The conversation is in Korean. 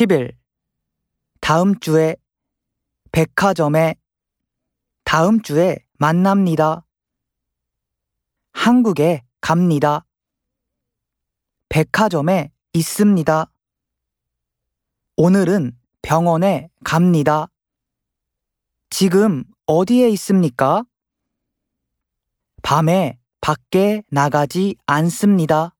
10일 다음 주에 백화점에 다음 주에 만납니다. 한국에 갑니다. 백화점에 있습니다. 오늘은 병원에 갑니다. 지금 어디에 있습니까? 밤에 밖에 나가지 않습니다.